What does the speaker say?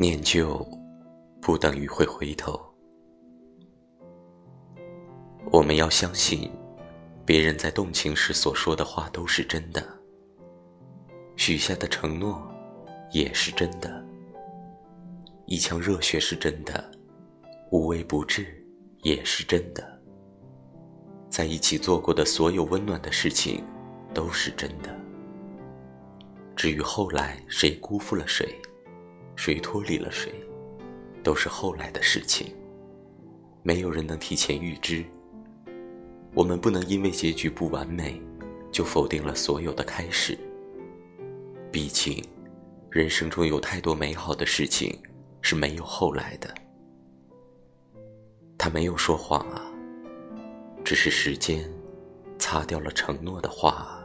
念旧，不等于会回头。我们要相信，别人在动情时所说的话都是真的，许下的承诺也是真的，一腔热血是真的，无微不至也是真的，在一起做过的所有温暖的事情都是真的。至于后来谁辜负了谁？谁脱离了谁，都是后来的事情。没有人能提前预知。我们不能因为结局不完美，就否定了所有的开始。毕竟，人生中有太多美好的事情是没有后来的。他没有说谎啊，只是时间擦掉了承诺的话。